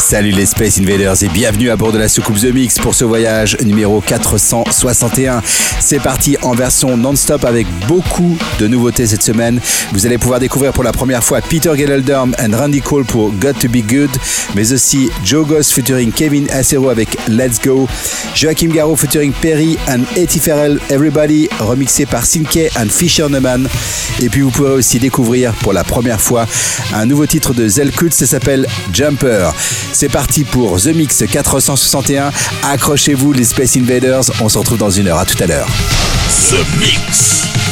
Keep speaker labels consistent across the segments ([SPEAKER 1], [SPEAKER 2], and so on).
[SPEAKER 1] Salut les Space Invaders et bienvenue à bord de la soucoupe The Mix pour ce voyage numéro 461. C'est parti en version non-stop avec beaucoup de nouveautés cette semaine. Vous allez pouvoir découvrir pour la première fois Peter Gelderderm et Randy Cole pour Got to Be Good, mais aussi Joe Goss featuring Kevin Acero avec Let's Go, Joachim Garraud featuring Perry and Etty Farrell Everybody remixé par Sinke and Fisher Neumann. Et puis vous pourrez aussi découvrir pour la première fois un nouveau titre de Zelkut, ça s'appelle Jumper. C'est parti pour The Mix 461. Accrochez-vous les Space Invaders, on se retrouve dans une heure. À tout à l'heure.
[SPEAKER 2] The Mix.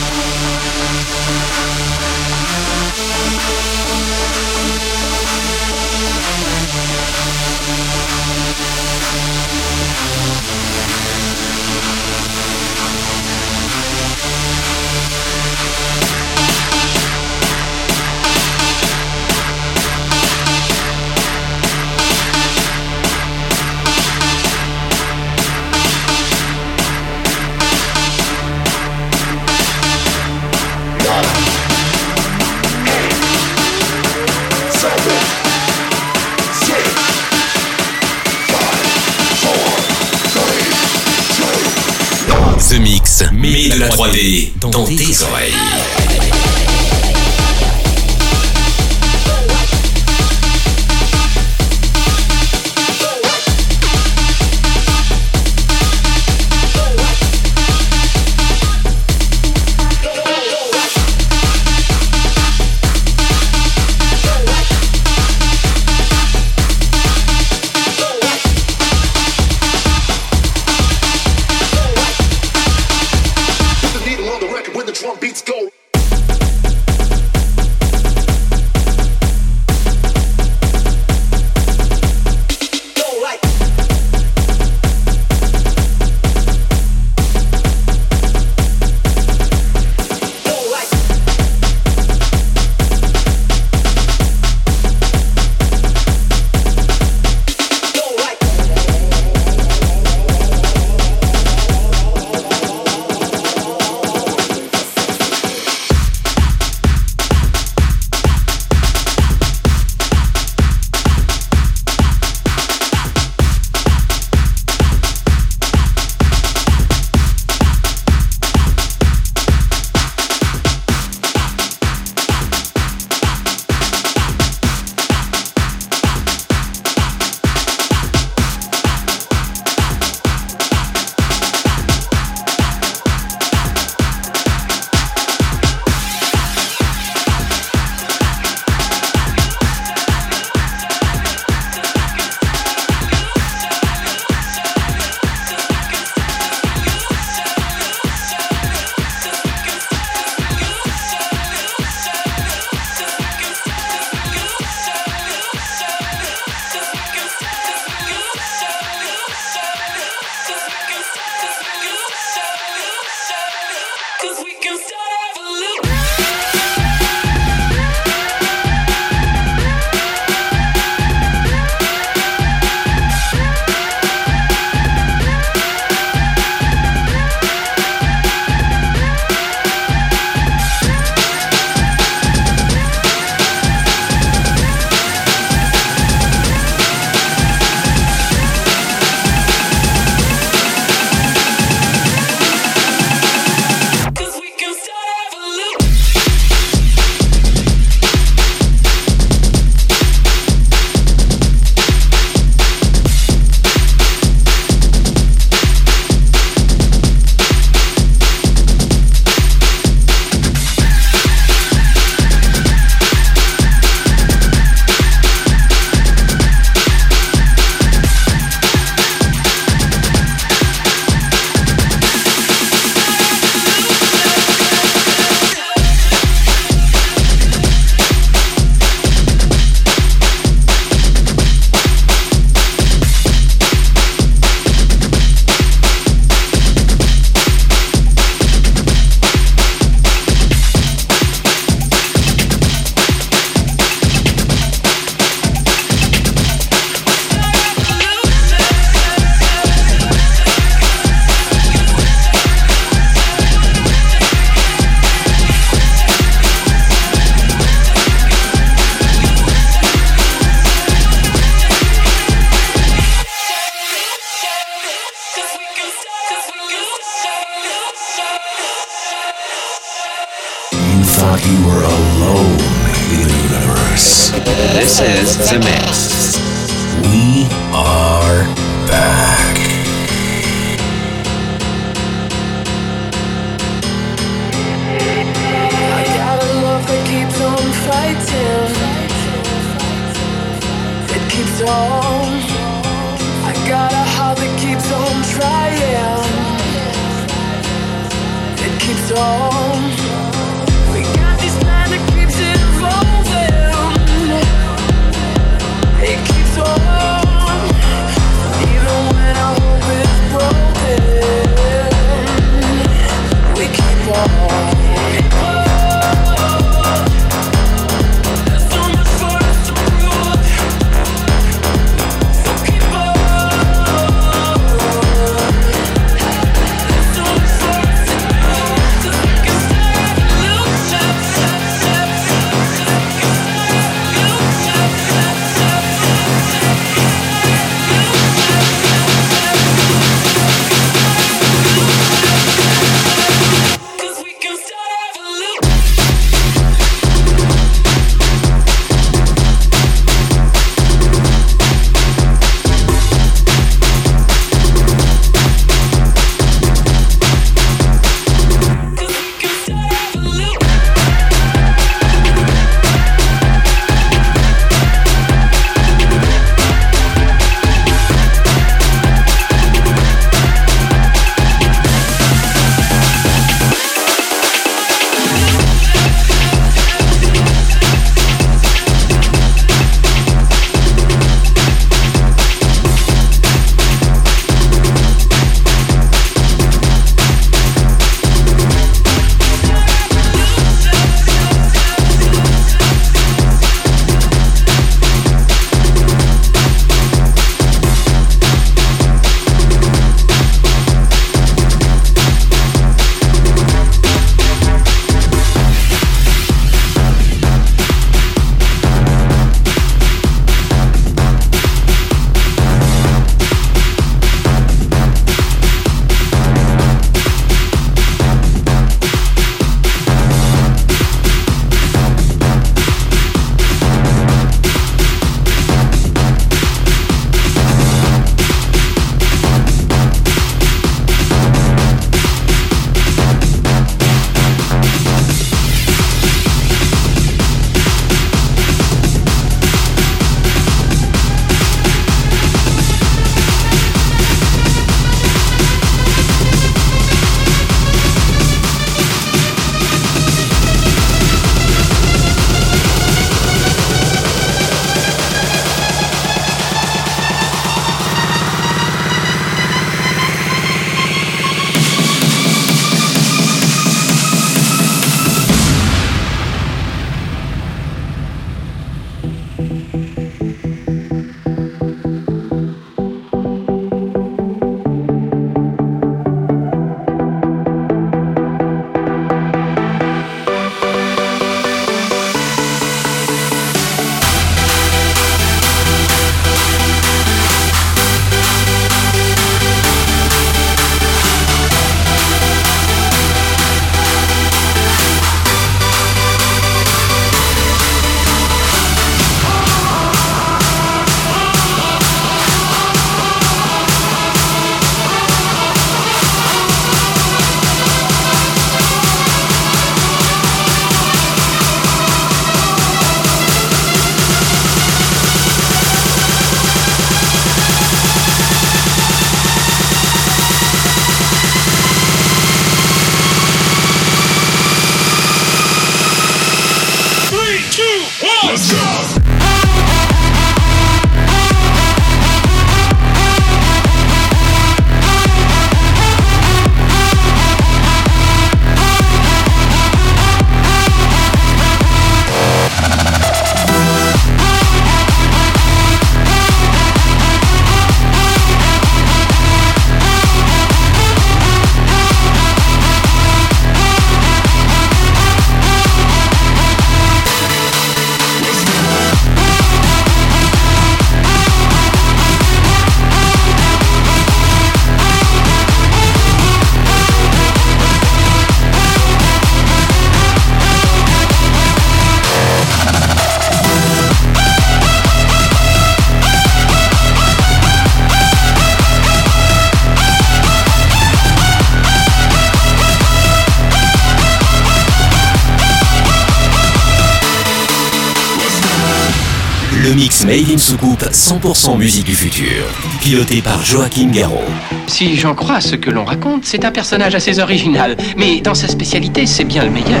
[SPEAKER 3] Soucoupe 100% musique du futur. Piloté par Joachim Garraud.
[SPEAKER 4] Si j'en crois ce que l'on raconte, c'est un personnage assez original. Mais dans sa spécialité, c'est bien le meilleur.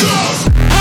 [SPEAKER 2] yourselves.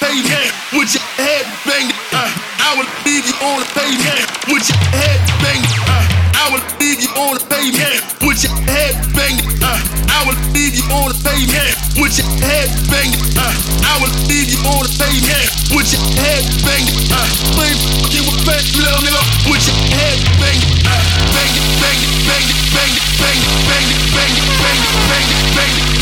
[SPEAKER 2] Pavement with your head banged. Uh, I will leave you on the pavement with your head banged. Uh, I will leave you on the pavement with your head banged. Uh, I will leave you on the pavement with your head banged. Uh, I will leave you on the pavement with your head banged. Uh, blame fucking with fat little nigga with your head banged. Uh,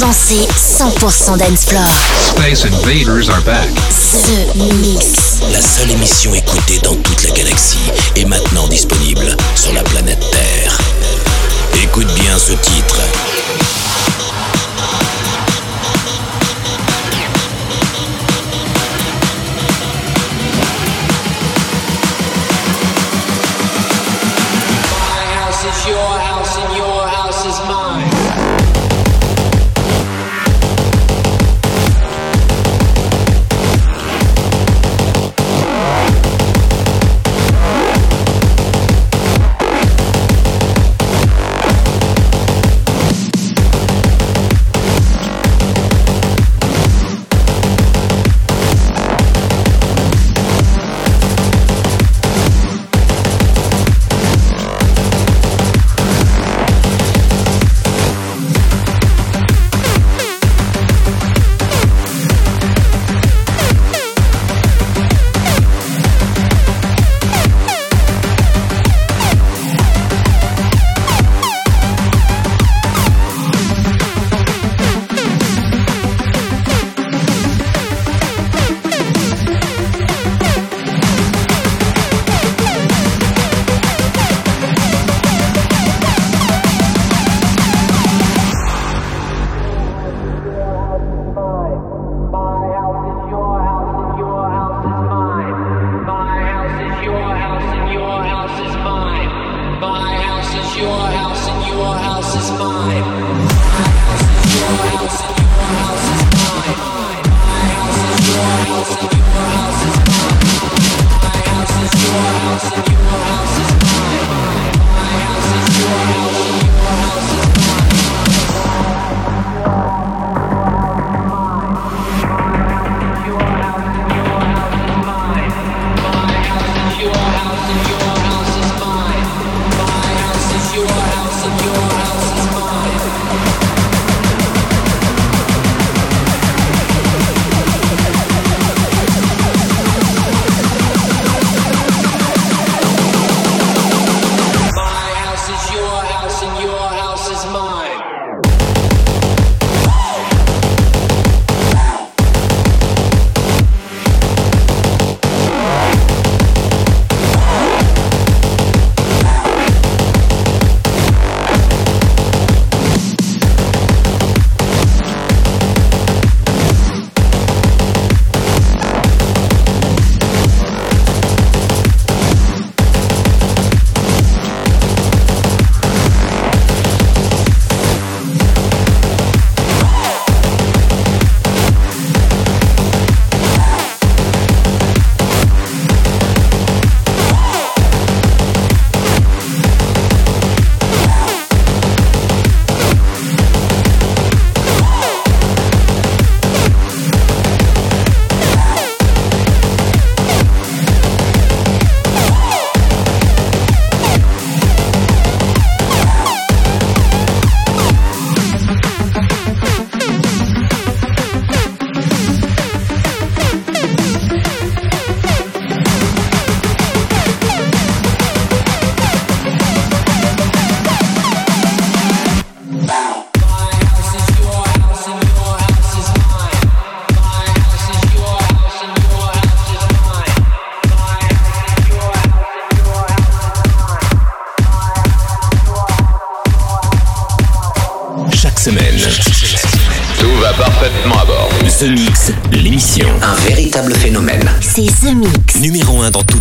[SPEAKER 5] condensé 100% d'Ensplore.
[SPEAKER 6] Space Invaders are back.
[SPEAKER 5] The Mix.
[SPEAKER 7] La seule émission écoutée dans toute la galaxie est maintenant disponible sur la planète Terre. Écoute bien ce titre.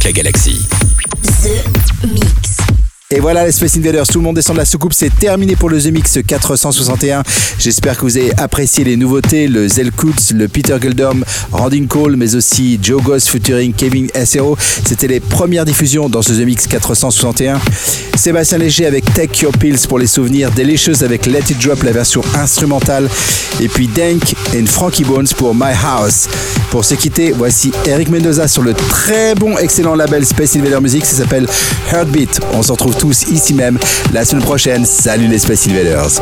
[SPEAKER 2] La galaxie.
[SPEAKER 1] Voilà les Space Invaders, tout le monde descend de la soucoupe, c'est terminé pour le The Mix 461. J'espère que vous avez apprécié les nouveautés, le Zelkutz, le Peter Guldom, Randing Cole, mais aussi Joe Goss featuring Kevin SRO. C'était les premières diffusions dans ce The Mix 461. Sébastien Léger avec Take Your Pills pour les souvenirs, Delicious avec Let It Drop, la version instrumentale, et puis Dank et Frankie Bones pour My House. Pour se quitter, voici Eric Mendoza sur le très bon, excellent label Space Invader Music, ça s'appelle Heartbeat. On se retrouve tous ici même la semaine prochaine. Salut les Space Invaders.